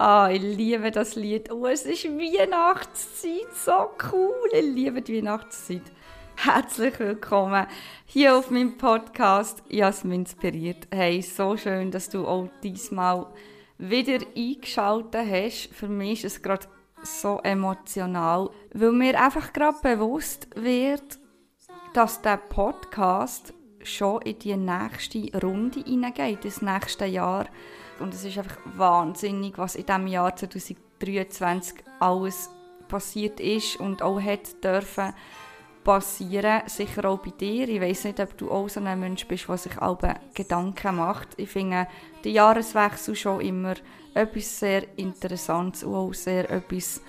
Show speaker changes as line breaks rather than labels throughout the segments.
ah, ich liebe das Lied. Oh, es ist Weihnachtszeit. So cool. Ich liebe die Weihnachtszeit. Herzlich willkommen hier auf meinem Podcast Jasmin inspiriert. Hey, so schön, dass du auch diesmal wieder eingeschaltet hast. Für mich ist es gerade so emotional, weil mir einfach gerade bewusst wird, dass der Podcast schon in die nächste Runde hineingeht, das nächste Jahr. Und es ist einfach wahnsinnig, was in diesem Jahr 2023 alles passiert ist und auch hat dürfen passieren, sicher auch bei dir. Ich weiß nicht, ob du auch so ein Mensch bist, der sich alle Gedanken macht. Ich finde den Jahreswechsel schon immer etwas sehr Interessantes und auch sehr etwas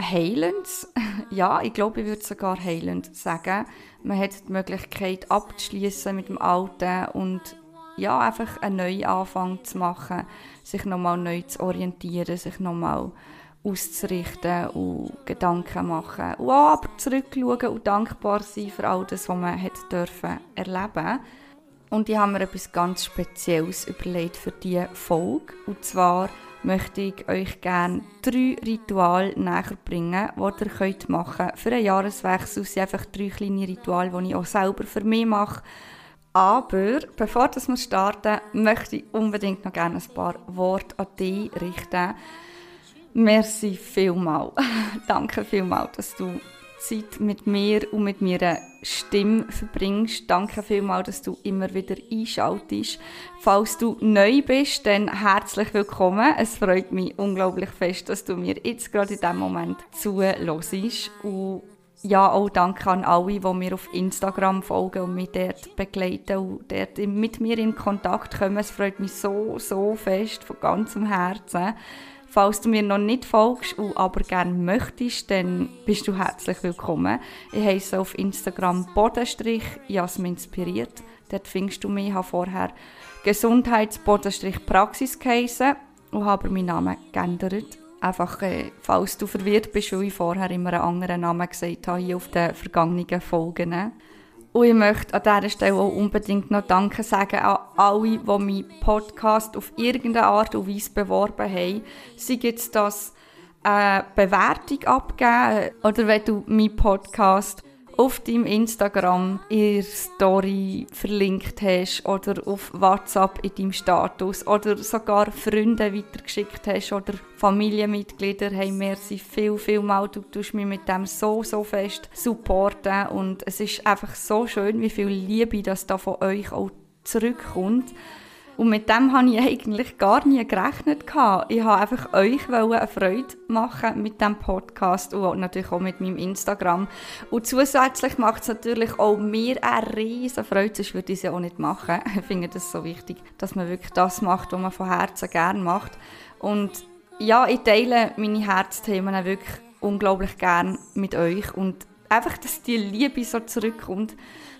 Heilendes. ja, ich glaube, ich würde sogar heilend sagen. Man hat die Möglichkeit abzuschließen mit dem Alten und ja, einfach einen neuen Anfang zu machen, sich nochmal neu zu orientieren, sich nochmal auszurichten und Gedanken machen. Und auch aber zurückschauen und dankbar sein für all das, was man hat dürfen erleben Und ich habe mir etwas ganz Spezielles überlegt für diese Folge. Und zwar möchte ich euch gerne drei Rituale näher bringen, die ihr könnt machen könnt. Für einen Jahreswechsel Es sind einfach drei kleine Rituale, die ich auch selber für mich mache. Aber bevor wir starten, möchte ich unbedingt noch gerne ein paar Worte an dich richten. Merci vielmal. Danke vielmal, dass du Zeit mit mir und mit meiner Stimme verbringst. Danke vielmal, dass du immer wieder einschaltest. Falls du neu bist, dann herzlich willkommen. Es freut mich unglaublich fest, dass du mir jetzt gerade in diesem Moment zuhörst. Und ja, auch danke an alle, die mir auf Instagram folgen und mich dort begleiten und dort mit mir in Kontakt kommen. Es freut mich so, so fest, von ganzem Herzen. Falls du mir noch nicht folgst und aber gerne möchtest, dann bist du herzlich willkommen. Ich heiße auf Instagram Bodenstrich Jasmin inspiriert. Dort findest du mich. Ich habe vorher Gesundheits-Praxis geheissen und habe meinen Namen geändert. Einfach, äh, falls du verwirrt bist, weil ich vorher immer einen anderen Namen gesagt habe, hier auf den vergangenen Folgen. Und ich möchte an dieser Stelle auch unbedingt noch Danke sagen an alle, die meinen Podcast auf irgendeine Art und Weise beworben haben. Sei jetzt das eine Bewertung abgeben oder wenn du meinen Podcast auf deinem Instagram in Story verlinkt hast oder auf WhatsApp in deinem Status oder sogar Freunde weitergeschickt hast oder Familienmitglieder, hey, merci viel, viel mal, du tust mich mit dem so, so fest supporten und es ist einfach so schön, wie viel Liebe das da von euch auch zurückkommt. Und mit dem habe ich eigentlich gar nie gerechnet. Ich wollte einfach euch eine Freude machen mit diesem Podcast und natürlich auch mit meinem Instagram. Und zusätzlich macht es natürlich auch mir eine riesen Freude, sonst würde ich es ja auch nicht machen. Ich finde das so wichtig, dass man wirklich das macht, was man von Herzen gerne macht. Und ja, ich teile meine Herzthemen wirklich unglaublich gern mit euch und einfach, dass die Liebe so zurückkommt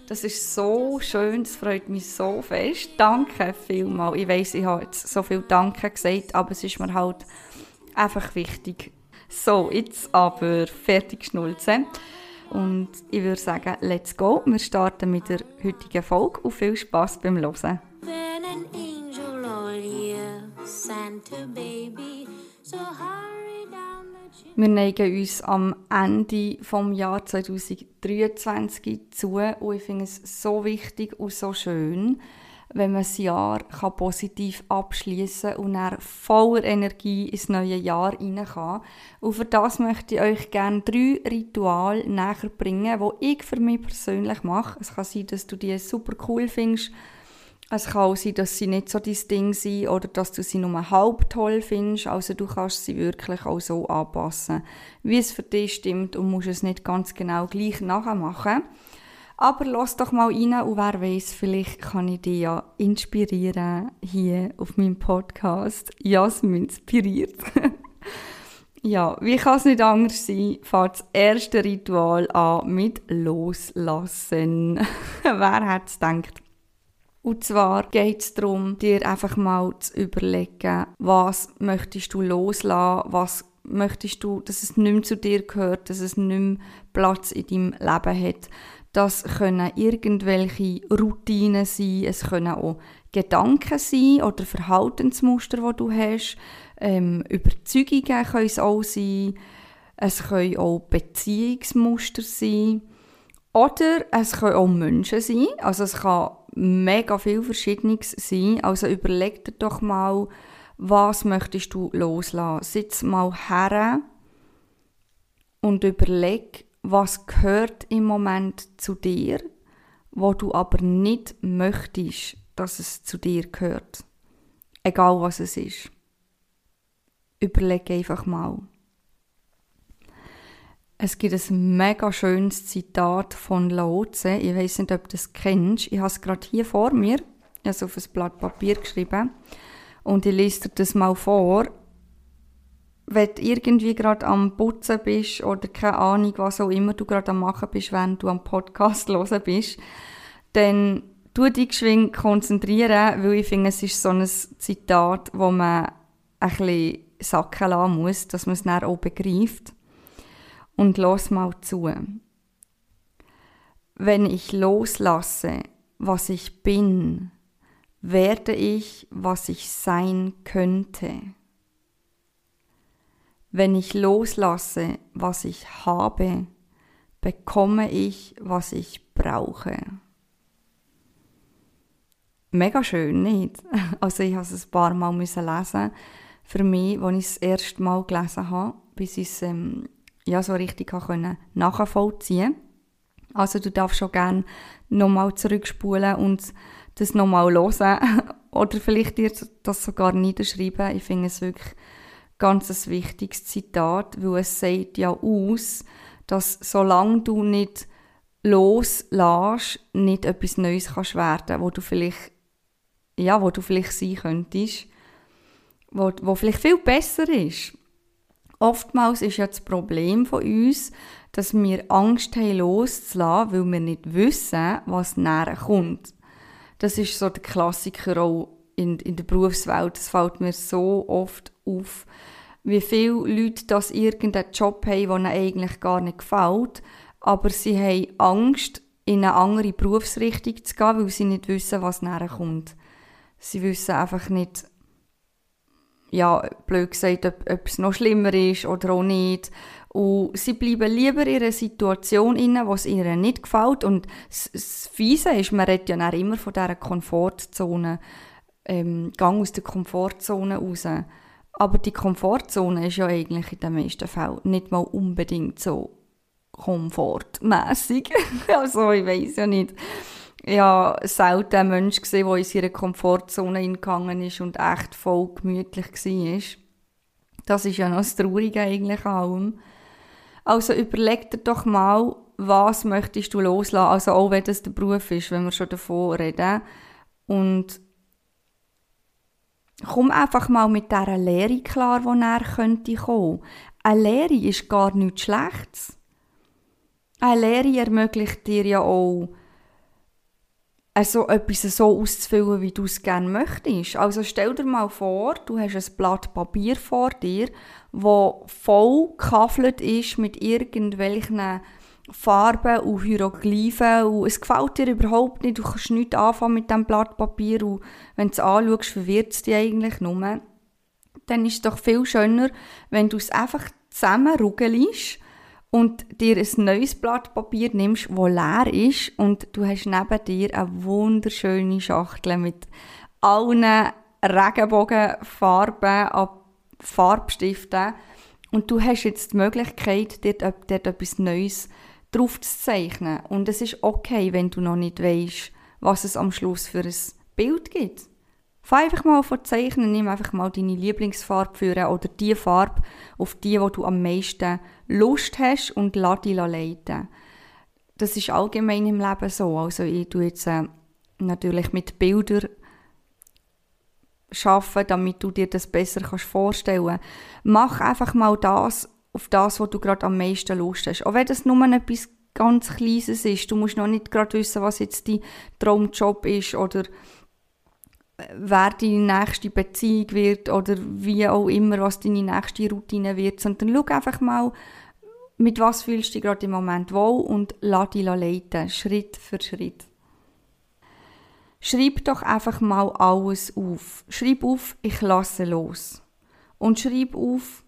das ist so schön, das freut mich so fest. Danke vielmals. Ich weiß, ich habe jetzt so viel Danke gesagt, aber es ist mir halt einfach wichtig. So, jetzt aber fertig schnulzen. Und ich würde sagen, let's go. Wir starten mit der heutigen Folge und viel Spaß beim Hören. Wir neigen uns am Ende des Jahres 2023 zu und ich finde es so wichtig und so schön, wenn man das Jahr kann positiv abschließen und dann voller Energie ins neue Jahr hinein kann. Und für das möchte ich euch gerne drei Rituale näher bringen, die ich für mich persönlich mache. Es kann sein, dass du die super cool findest es kann auch sein, dass sie nicht so dein Ding sind oder dass du sie nur halb toll findest. Also du kannst sie wirklich auch so anpassen, wie es für dich stimmt und musst es nicht ganz genau gleich nachmachen. Aber lass doch mal rein und wer weiß, vielleicht kann ich dich ja inspirieren hier auf meinem Podcast. Jasmin inspiriert. ja, wie kann es nicht anders sein, fängt das erste Ritual an mit Loslassen. wer hätte es gedacht? Und zwar geht es darum, dir einfach mal zu überlegen, was möchtest du loslassen, was möchtest du, dass es nicht mehr zu dir gehört, dass es nicht mehr Platz in deinem Leben hat. Das können irgendwelche Routinen sein, es können auch Gedanken sein oder Verhaltensmuster, die du hast. Ähm, Überzeugungen können es auch sein. Es können auch Beziehungsmuster sein. Oder es können auch Menschen sein. Also es kann mega viel Verschiedenes sein. Also überleg dir doch mal, was möchtest du loslassen. Sitz mal her und überleg, was gehört im Moment zu dir, wo du aber nicht möchtest, dass es zu dir gehört. Egal was es ist. Überleg einfach mal. Es gibt ein mega schönes Zitat von Lao. Ich weiß nicht, ob du das kennst. Ich habe es gerade hier vor mir. Ich habe es auf ein Blatt Papier geschrieben. Und ich lese dir das mal vor. Wenn du irgendwie gerade am Putzen bist oder keine Ahnung, was auch immer du gerade am machen bist, wenn du am Podcast hören bist, dann tu dich geschwind konzentrieren, weil ich finde, es ist so ein Zitat, wo man ein bisschen sacken lassen muss, dass man es dann auch begreift. Und los mal zu. Wenn ich loslasse, was ich bin, werde ich, was ich sein könnte. Wenn ich loslasse, was ich habe, bekomme ich, was ich brauche mega schön, nicht? Also ich musste es ein paar Mal lesen. Für mich, als ich es das erste Mal gelesen habe, bis ich es ähm, ja, so richtig können nachvollziehen Also du darfst schon gerne nochmal zurückspulen und das nochmal hören. Oder vielleicht dir das sogar niederschreiben. Ich finde es wirklich ganz ein wichtiges Zitat, weil es sagt ja aus, dass solange du nicht loslässt, nicht etwas Neues kannst werden, wo du vielleicht ja, wo du vielleicht sein könntest, wo, wo vielleicht viel besser ist. Oftmals ist ja das Problem von uns, dass wir Angst haben, loszulassen, weil wir nicht wissen, was näher kommt. Das ist so der Klassiker auch in, in der Berufswelt. Das fällt mir so oft auf, wie viele Leute das irgendeinen Job haben, der ihnen eigentlich gar nicht gefällt, aber sie haben Angst, in eine andere Berufsrichtung zu gehen, weil sie nicht wissen, was näher kommt. Sie wissen einfach nicht, ja, blöd gesagt, ob, es noch schlimmer ist oder auch nicht. Und sie bleiben lieber in einer Situation inne, wo es ihnen nicht gefällt. Und das, das Fiese ist, man redet ja immer von dieser Komfortzone, ähm, Gang aus der Komfortzone raus. Aber die Komfortzone ist ja eigentlich in den meisten Fällen nicht mal unbedingt so komfortmäßig. also ich weiß ja nicht ja selten einen Menschen gesehen, der in seiner Komfortzone hingegangen ist und echt voll gemütlich war. Das ist ja noch das Traurige eigentlich allem. Also überleg dir doch mal, was möchtest du loslassen, also auch wenn das der Beruf ist, wenn wir schon davon reden. Und komm einfach mal mit dieser Lehre klar, die näher könnte kommen. Eine Lehre ist gar nichts Schlechtes. Eine Lehre ermöglicht dir ja auch, also etwas so auszufüllen, wie du es gerne möchtest. Also stell dir mal vor, du hast ein Blatt Papier vor dir, wo voll gekaffelt ist mit irgendwelchen Farben und Hieroglyphen und es gefällt dir überhaupt nicht, du kannst nichts anfangen mit diesem Blatt Papier und wenn du es anschaust, verwirrt es dich eigentlich nur. Dann ist es doch viel schöner, wenn du es einfach zusammenruggelst und dir ein neues Blatt Papier nimmst, das leer ist und du hast neben dir eine wunderschöne Schachtel mit allen Regenbogenfarben ab Farbstiften und du hast jetzt die Möglichkeit, dort, dort etwas Neues drauf zu zeichnen. Und es ist okay, wenn du noch nicht weißt, was es am Schluss für ein Bild gibt. Fang einfach mal von Zeichnen, nimm einfach mal deine Lieblingsfarbe für oder die Farbe, auf die, wo du am meisten Lust hast und lass dich leiten. Das ist allgemein im Leben so. Also ich tue jetzt äh, natürlich mit Bildern schaffen, damit du dir das besser kannst vorstellen. Mach einfach mal das auf das, wo du gerade am meisten Lust hast. Auch wenn das nur etwas ganz Kleines ist. Du musst noch nicht gerade wissen, was jetzt dein Traumjob ist oder wer deine nächste Beziehung wird oder wie auch immer, was deine nächste Routine wird, sondern schau einfach mal, mit was fühlst du dich gerade im Moment wohl und lass dich leiten, Schritt für Schritt. Schreib doch einfach mal alles auf. Schreib auf, ich lasse los. Und schreib auf,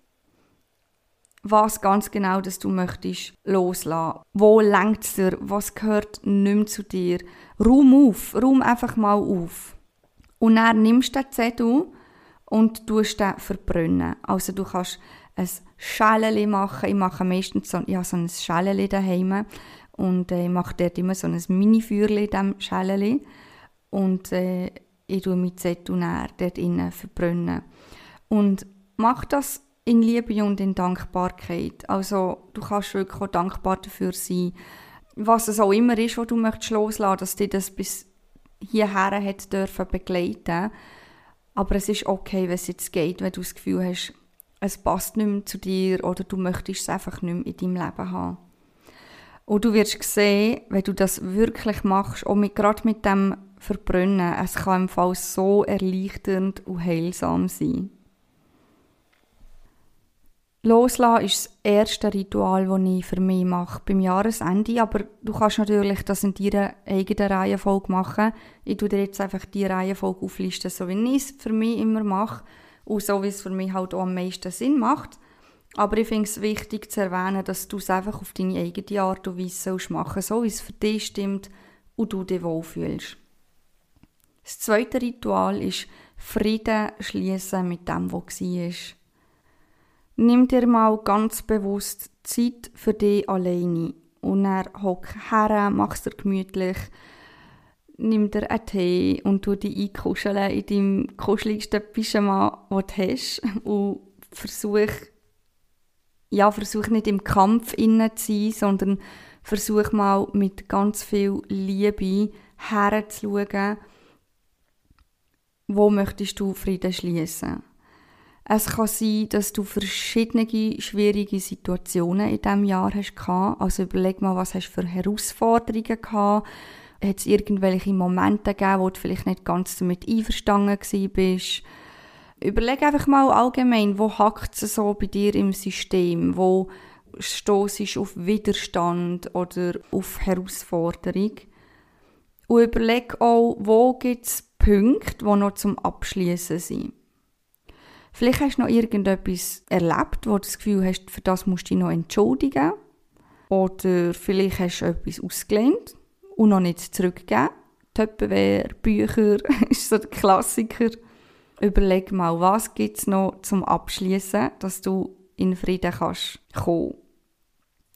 was ganz genau dass du möchtest loslassen. Wo lenkt es dir? Was gehört nicht mehr zu dir? Raum auf. Raum einfach mal auf. Und dann nimmst du den Zettel und tust den verbrennen. Also du kannst ein Schäleli machen. Ich mache meistens so, ja, so ein Schäleli daheim und äh, ich mache dort immer so ein Mini-Feuerli in diesem Schäleli und äh, ich tue meinen Zettel dort innen verbrennen. Und mach das in Liebe und in Dankbarkeit. Also du kannst wirklich auch dankbar dafür sein, was es auch immer ist, was du möchtest loslassen, dass dir das bis hierher hat dürfen begleiten. Aber es ist okay, wenn es jetzt geht, wenn du das Gefühl hast, es passt nicht mehr zu dir oder du möchtest es einfach nicht mehr in deinem Leben haben. Und du wirst sehen, wenn du das wirklich machst, auch mit, gerade mit dem Verbrennen, es kann im Fall so erleichternd und heilsam sein. Loslassen ist das erste Ritual, das ich für mich mache beim Jahresende. Aber du kannst natürlich das in deiner eigenen Reihenfolge machen. Ich tue dir jetzt einfach die Reihenfolge auflisten, so wie ich es für mich immer mache. Und so wie es für mich halt auch am meisten Sinn macht. Aber ich finde es wichtig zu erwähnen, dass du es einfach auf deine eigene Art und Weise machen sollst, so wie es für dich stimmt und du dich wohlfühlst. Das zweite Ritual ist Frieden schließen mit dem, was war. Nimm dir mal ganz bewusst Zeit für dich alleine. Und dann hock her, mach's dir gemütlich, nimm dir einen Tee und tu dich einkuscheln in deinem kuscheligsten Pyjama, das du hast. Und versuch, ja, versuch nicht im Kampf innen zu sein, sondern versuch mal mit ganz viel Liebe herzuschauen, wo möchtest du Frieden schließen. Es kann sein, dass du verschiedene schwierige Situationen in diesem Jahr hast. Also überleg mal, was hast du für Herausforderungen gehabt. Hat es irgendwelche Momente gegeben, wo du vielleicht nicht ganz damit einverstanden bist? Überleg einfach mal allgemein, wo hackt es so bei dir im System? Wo stoßt auf Widerstand oder auf Herausforderung? Und überleg auch, wo gibt es Punkte, die noch zum Abschließen sind. Vielleicht hast du noch irgendetwas erlebt, wo du das Gefühl hast, für das musst du dich noch entschuldigen. Oder vielleicht hast du etwas ausgelehnt und noch nicht zurückgegeben. Töppenwehr, Bücher, ist so der Klassiker. Überleg mal, was gibt es noch zum Abschließen, dass du in Frieden kannst kommen.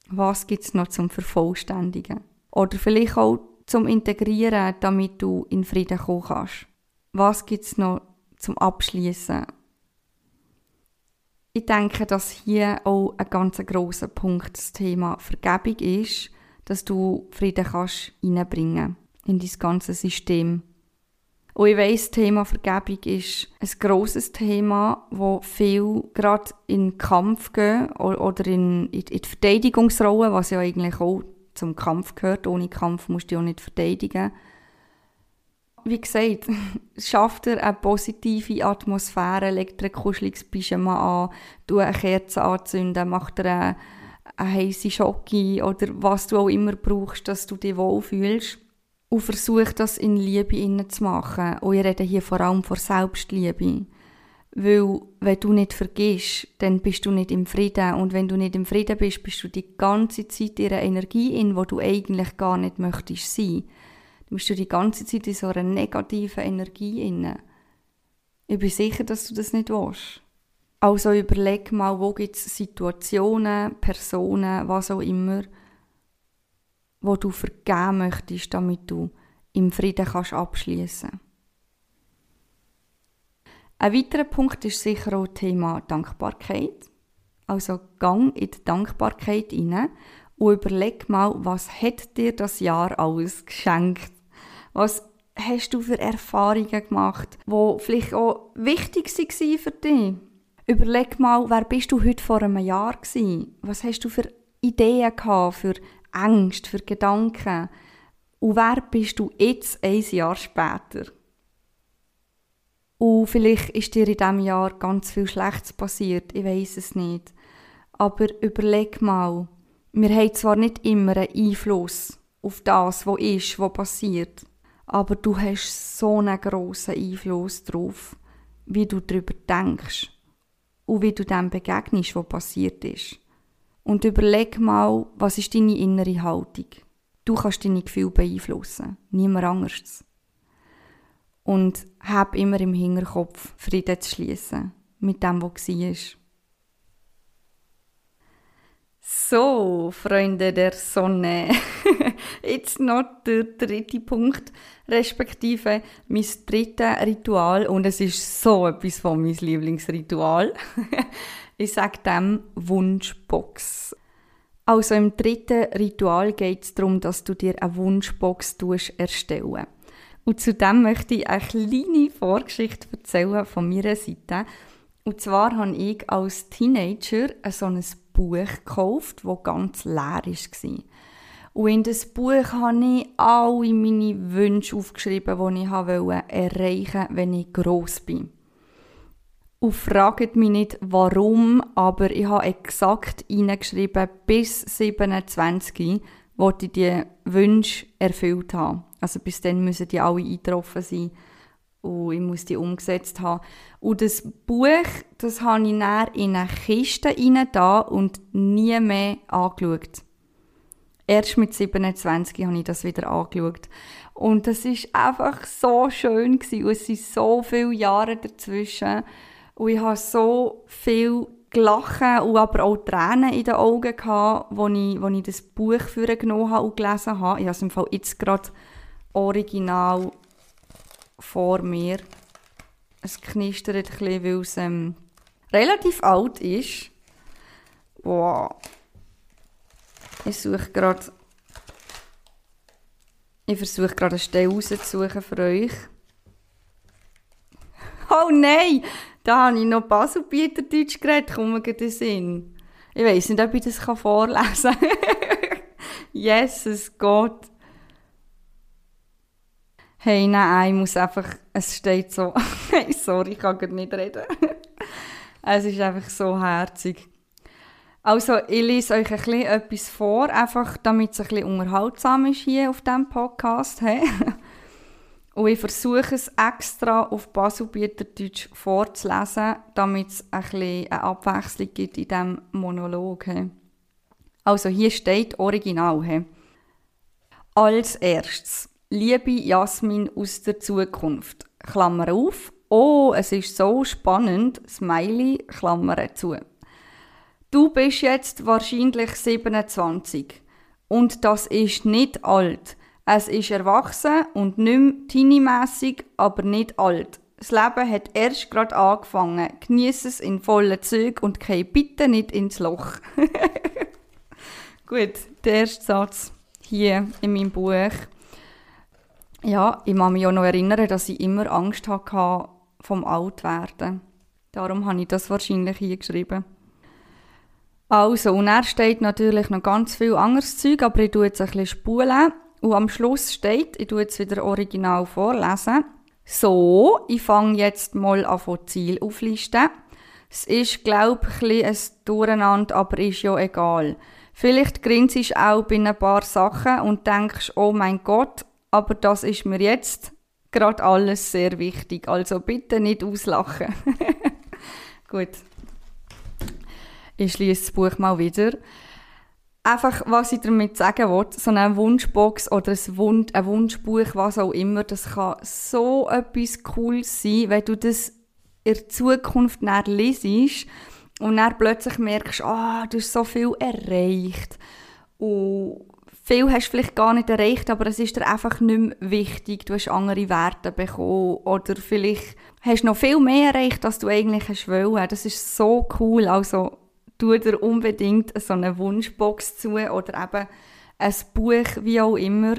Was gibt es noch zum Vervollständigen? Oder vielleicht auch zum Integrieren, damit du in Frieden kommen kannst. Was gibt es noch zum Abschließen? Ich denke, dass hier auch ein ganz grosser Punkt das Thema Vergebung ist, dass du Frieden kannst reinbringen in dein ganze System. Und ich weiss, das Thema Vergebung ist ein grosses Thema, wo viel gerade in den Kampf gehen oder in, in die Verteidigungsrolle, was ja eigentlich auch zum Kampf gehört. Ohne Kampf musst du dich auch nicht verteidigen wie gesagt, schafft er eine positive Atmosphäre, legt er ein kuscheliges Pyjama an, tut eine Kerze anzünden, macht er eine, eine heisse Schocke oder was du auch immer brauchst, dass du dich wohlfühlst. Und versuch das in Liebe zu machen. Und ich rede hier vor allem von Selbstliebe. Weil, wenn du nicht vergisst, dann bist du nicht im Frieden. Und wenn du nicht im Frieden bist, bist du die ganze Zeit in einer Energie in, wo du eigentlich gar nicht möchtest sein. Du bist du die ganze Zeit in so einer negativen Energie inne. Ich bin sicher, dass du das nicht willst. Also überleg mal, wo gibt es Situationen, Personen, was auch immer, wo du vergeben möchtest, damit du im Frieden kannst abschließen. Ein weiterer Punkt ist sicher auch das Thema Dankbarkeit. Also gang in die Dankbarkeit hinein und überleg mal, was hat dir das Jahr alles geschenkt? Was hast du für Erfahrungen gemacht, die vielleicht auch wichtig waren für dich? Überleg mal, wer bist du heute vor einem Jahr gewesen? Was hast du für Ideen gehabt, für Ängste, für Gedanken? Und wer bist du jetzt ein Jahr später? Und vielleicht ist dir in diesem Jahr ganz viel Schlechtes passiert, ich weiß es nicht. Aber überleg mal, wir haben zwar nicht immer einen Einfluss auf das, was ist, was passiert, aber du hast so einen grossen Einfluss darauf, wie du darüber denkst und wie du dem begegnest, was passiert ist. Und überleg mal, was ist deine innere Haltung? Du kannst deine Gefühle beeinflussen, niemand anderes. Und hab immer im Hinterkopf, Frieden zu schließen mit dem, was war. So, Freunde der Sonne. Jetzt noch der dritte Punkt, respektive mein drittes Ritual. Und es ist so etwas von meinem Lieblingsritual. ich sage dem Wunschbox. Also im dritten Ritual geht es darum, dass du dir eine Wunschbox erstellen Und zudem möchte ich eine kleine Vorgeschichte erzählen von meiner Seite. Und zwar habe ich als Teenager so ein Buch gekauft, das ganz leer war. Und in das Buch habe ich alle meine Wünsche aufgeschrieben, die ich erreichen wollte, wenn ich gross bin. Und fragt mich nicht, warum, aber ich habe exakt hineingeschrieben, bis 27 wollte ich die Wünsche erfüllt haben. Also bis dann müssen die alle eingetroffen sein und ich muss die umgesetzt haben. Und das Buch, das habe ich dann in eine Kiste rein da und nie mehr angeschaut. Erst mit 27 habe ich das wieder angeschaut. Und das ist einfach so schön gewesen. Und es sind so viele Jahre dazwischen. Und ich habe so viel gelacht und aber auch Tränen in den Augen gehabt, als ich, als ich das Buch für genommen habe und gelesen habe. Ich habe es im Fall jetzt gerade original vor mir. Es knistert ein bisschen, weil es ähm, relativ alt ist. Wow. Ich suche gerade... Ich versuche gerade eine Stelle rauszusuchen für euch. Oh nein! Da habe ich noch Baselbieterdeutsch geredet, kommen wir den Sinn. Ich weiß nicht, ob ich das vorlesen kann. Jesus Gott. Hey, nein, ich muss einfach, es steht so, hey, sorry, ich kann nicht reden. es ist einfach so herzig. Also, ich lese euch ein bisschen etwas vor, einfach damit es ein bisschen unterhaltsam ist hier auf diesem Podcast. Hey? Und ich versuche es extra auf Baselbieterdeutsch vorzulesen, damit es ein eine Abwechslung gibt in diesem Monolog. Hey? Also, hier steht original. Hey? Als erstes Liebe Jasmin aus der Zukunft. Klammer auf. Oh, es ist so spannend. Smiley, Klammer zu. Du bist jetzt wahrscheinlich 27. Und das ist nicht alt. Es ist erwachsen und nicht mehr teenie aber nicht alt. Das Leben hat erst gerade angefangen. Genieße es in vollen Zügen und geh bitte nicht ins Loch. Gut, der erste Satz hier in meinem Buch. Ja, ich kann mich auch noch erinnern, dass ich immer Angst hatte vom Altwerden. Darum habe ich das wahrscheinlich hier geschrieben. Also, und er steht natürlich noch ganz viel anderes Zeug, aber ich tue jetzt ein bisschen spulen. Und am Schluss steht, ich tue jetzt wieder original vorlesen. So, ich fange jetzt mal an von Ziel auflisten. Es ist, glaube ich, ein, ein Durcheinander, aber ist ja egal. Vielleicht grinst du auch bei ein paar Sachen und denkst, oh mein Gott, aber das ist mir jetzt gerade alles sehr wichtig. Also bitte nicht auslachen. Gut. Ich schließe das Buch mal wieder. Einfach, was ich damit sagen will, so eine Wunschbox oder ein, Wunsch, ein Wunschbuch, was auch immer, das kann so etwas Cooles sein, wenn du das in der Zukunft näher lesest und dann plötzlich merkst, ah, oh, du hast so viel erreicht. Und viel hast du vielleicht gar nicht erreicht, aber es ist dir einfach nicht mehr wichtig. Du hast andere Werte bekommen oder vielleicht hast du noch viel mehr erreicht, als du eigentlich hast wollen. Das ist so cool. Also tu dir unbedingt so eine Wunschbox zu oder eben ein Buch, wie auch immer.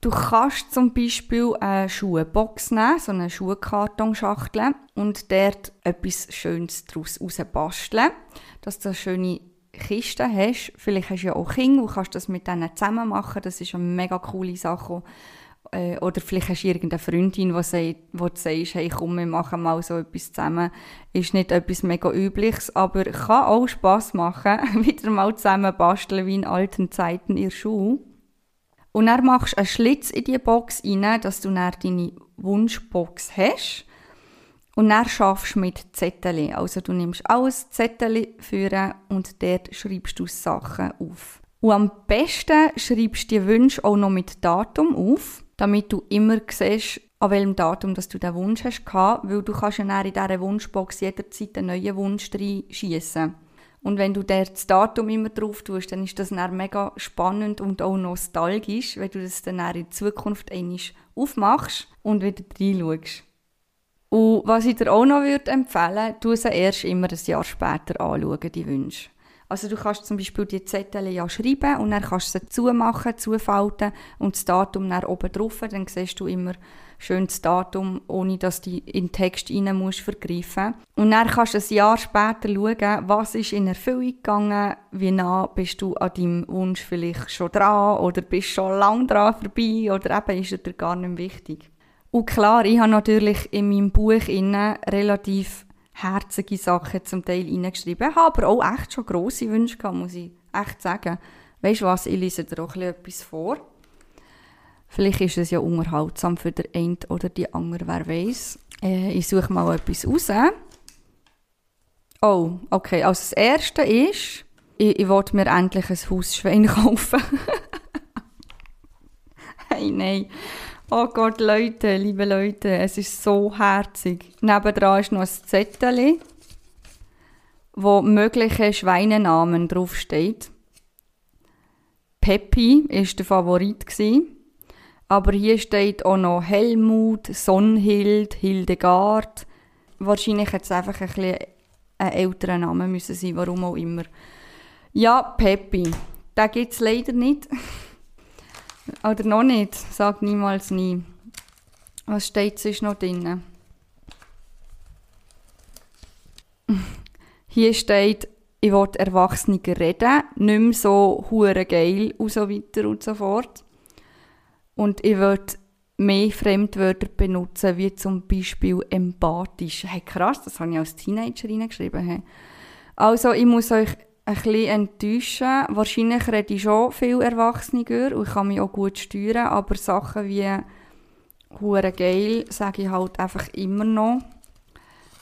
Du kannst zum Beispiel eine Schuhbox nehmen, so eine Schuhkartonschachtel und dort etwas Schönes daraus basteln, dass du eine schöne Kiste hast. Vielleicht hast du ja auch Kinder und kannst das mit denen zusammen machen. Das ist eine mega coole Sache. Äh, oder vielleicht hast du irgendeine Freundin, die sagt, wo du hey, komm, wir machen mal so etwas zusammen. Ist nicht etwas mega Übliches, aber kann auch Spass machen, wieder mal zusammen basteln wie in alten Zeiten in der Schule. Und dann machst du einen Schlitz in die Box rein, dass du dann deine Wunschbox hast. Und dann schaffst du mit Zettel. Also du nimmst alles Zettel führen und dort schreibst du Sachen auf. Und am besten schreibst du die Wünsche auch noch mit Datum auf, damit du immer siehst, an welchem Datum dass du den Wunsch hast weil du kannst ja in dieser Wunschbox jederzeit einen neuen Wunsch reinschiessen. Und wenn du das Datum immer drauf tust, dann ist das dann mega spannend und auch nostalgisch, wenn du das dann in Zukunft aufmachst und wieder reinschaust. Und was ich dir auch noch empfehlen würde, du sie erst immer ein Jahr später anschauen, die Wünsche. Also du kannst zum Beispiel die Zettel ja schreiben und dann kannst du sie zumachen, zufalten und das Datum dann oben drauf, dann siehst du immer schön das Datum, ohne dass du in den Text rein musst vergreifen. Und dann kannst du ein Jahr später schauen, was ist in Erfüllung gegangen, wie nah bist du an deinem Wunsch vielleicht schon dran oder bist schon lang dran vorbei oder eben ist er dir gar nicht wichtig. Und klar, ich habe natürlich in meinem Buch relativ herzige Sachen zum Teil reingeschrieben, habe aber auch echt schon grosse Wünsche gehabt, muss ich echt sagen. Weißt du was, ich lese dir auch etwas vor. Vielleicht ist es ja unterhaltsam für den einen oder die andere, wer weiß. Äh, ich suche mal etwas raus. Oh, okay. Also das erste ist, ich, ich wollte mir endlich ein Hausschwein kaufen. hey, nein. Oh Gott, Leute, liebe Leute, es ist so herzig. Nebendran ist noch ein Zettel, wo mögliche Schweinenamen draufsteht. Peppi war der Favorit. Aber hier steht auch noch Helmut, Sonnhild, Hildegard. Wahrscheinlich hätte es einfach ein bisschen ein älterer Name müssen sein, warum auch immer. Ja, Peppi. Den gibt es leider nicht. Oder noch nicht. Sag niemals nie. Was steht sonst noch drin? Hier steht, ich will Erwachsene reden, nicht mehr so hure geil und so weiter und so fort. Und ich würde mehr Fremdwörter benutzen, wie zum Beispiel empathisch. Hey, krass, das habe ich als Teenager reingeschrieben. Also, ich muss euch ein bisschen enttäuschen. Wahrscheinlich rede ich schon viel Erwachsener und ich kann mich auch gut steuern, aber Sachen wie hure geil sage ich halt einfach immer noch.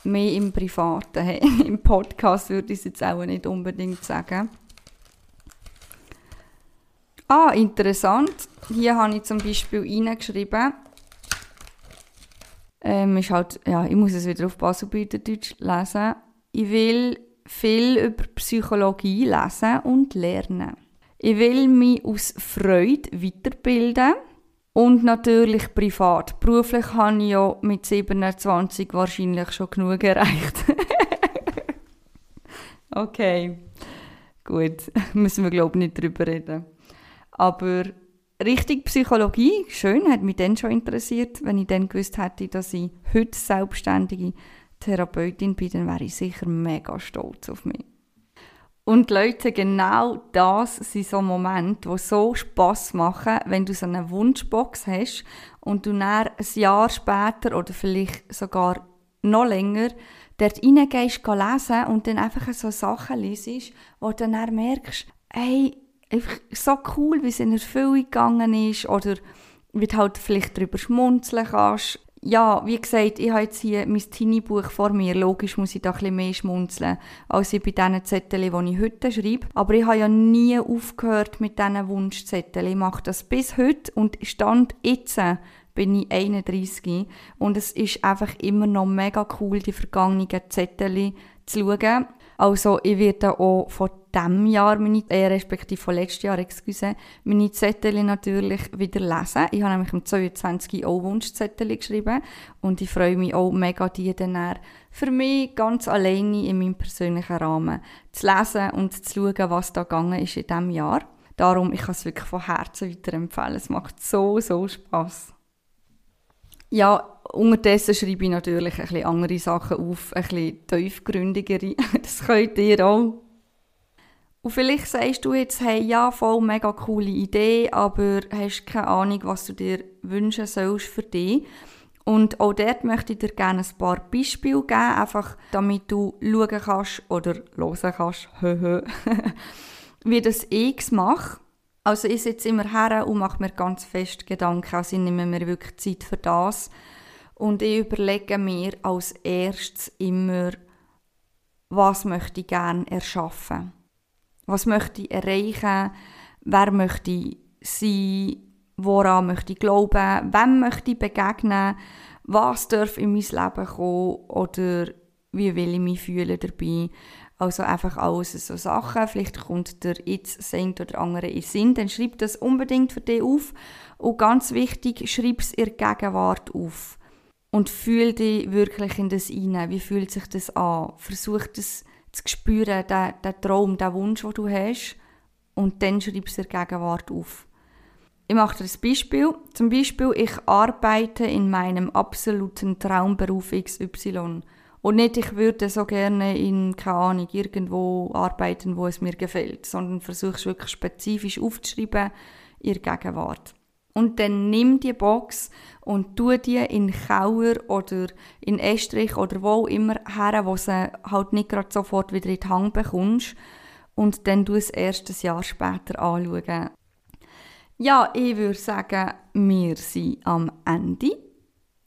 Mehr im Privaten. Im Podcast würde ich es jetzt auch nicht unbedingt sagen. Ah, interessant. Hier habe ich zum Beispiel reingeschrieben, ähm, ist halt, ja, ich muss es wieder auf Baselbüterdeutsch lesen. Ich will viel über Psychologie lesen und lernen. Ich will mich aus Freude weiterbilden und natürlich privat. Beruflich habe ich ja mit 27 wahrscheinlich schon genug erreicht. okay, gut, müssen wir glaube ich nicht drüber reden. Aber richtig Psychologie, schön, hat mich dann schon interessiert. Wenn ich dann gewusst hätte, dass ich heute selbstständige Therapeutin bin, dann wäre ich sicher mega stolz auf mich. Und Leute, genau das sind so Momente, die so Spass machen, wenn du so eine Wunschbox hast und du dann ein Jahr später oder vielleicht sogar noch länger dort reingehst, lesen und dann einfach so Sachen liest, wo du dann merkst, hey, so cool, wie es in Erfüllung gegangen ist oder wie du halt vielleicht darüber schmunzeln kannst ja, wie gesagt, ich habe jetzt hier mein Teenie-Buch vor mir. Logisch muss ich da bisschen mehr schmunzeln, als ich bei diesen Zetteln, die ich heute schreibe. Aber ich habe ja nie aufgehört mit diesen Wunschzetteln. Ich mache das bis heute und stand jetzt bin ich 31 und es ist einfach immer noch mega cool, die vergangenen Zettel zu schauen. Also ich werde auch von diesem Jahr, meine, äh, respektive von letztes Jahr, excuse, meine Zettel natürlich wieder lesen. Ich habe nämlich im 22 auch Wunschzettel geschrieben und ich freue mich auch mega, die dann für mich ganz alleine in meinem persönlichen Rahmen zu lesen und zu schauen, was da gegangen ist in diesem Jahr. Darum, ich kann es wirklich von Herzen weiterempfehlen. Es macht so, so Spass. Ja, unterdessen schreibe ich natürlich ein bisschen andere Sachen auf, ein bisschen tiefgründigere. Das könnt ihr auch. Und vielleicht sagst du jetzt, hey, ja, voll mega coole Idee, aber hast keine Ahnung, was du dir wünschen sollst für dich. Und auch dort möchte ich dir gerne ein paar Beispiele geben, einfach damit du schauen kannst oder hören kannst, wie das ich mache. Also ich sitze immer her und mache mir ganz fest Gedanken, also ich nehme mir wirklich Zeit für das. Und ich überlege mir als erstes immer, was möchte ich gerne erschaffen. Was möchte ich erreichen? Wer möchte ich sein? Woran möchte ich glauben? Wem möchte ich begegnen? Was darf in mein Leben kommen? Oder wie will ich mich fühlen dabei? Also einfach alles so Sachen. Vielleicht kommt der jetzt Saint oder andere in Sinn. Dann schreib das unbedingt für dich auf. Und ganz wichtig, schreib es in Gegenwart auf. Und fühl dich wirklich in das hinein. Wie fühlt sich das an? Versuch das zu spüren, den, den Traum, den Wunsch, den du hast. Und dann schreib es in Gegenwart auf. Ich mache dir ein Beispiel. Zum Beispiel, ich arbeite in meinem absoluten Traumberuf XY. Und nicht, ich würde so gerne in, keine Ahnung, irgendwo arbeiten, wo es mir gefällt, sondern versuche es wirklich spezifisch aufzuschreiben, in Gegenwart. Und dann nimm die Box und tu die in Kauer oder in Estrich oder wo immer her, wo sie halt nicht gerade sofort wieder in die Hand bekommst. Und dann du es erst ein Jahr später anschauen. Ja, ich würde sagen, wir sind am Ende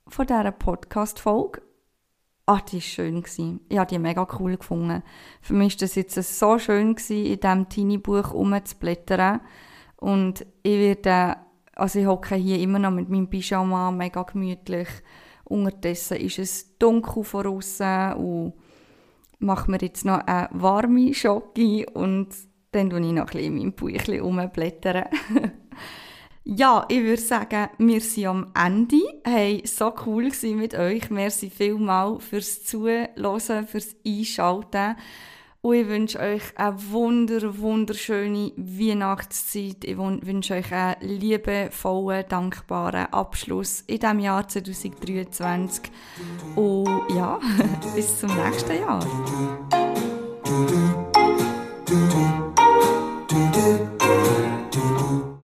von dieser Podcast-Folge. Ah, die war schön. Ich habe die mega cool gefunden. Für mich war das jetzt so schön, in diesem Teenie-Buch umzublättern. Und ich werde also ich hocke hier immer noch mit meinem Pyjama, mega gemütlich. Unterdessen ist es dunkel von außen und mache mir jetzt noch eine warme Schocke und dann tue ich noch ein bisschen in meinem Buchchen rumblättern. ja, ich würde sagen, wir sind am Ende. Hey, so cool mit euch. Merci vielmal fürs Zuhören, fürs Einschalten. Und ich wünsche euch eine wunder, wunderschöne Weihnachtszeit. Ich wünsche euch einen liebevollen, dankbaren Abschluss in diesem Jahr 2023. Und ja, bis zum nächsten Jahr.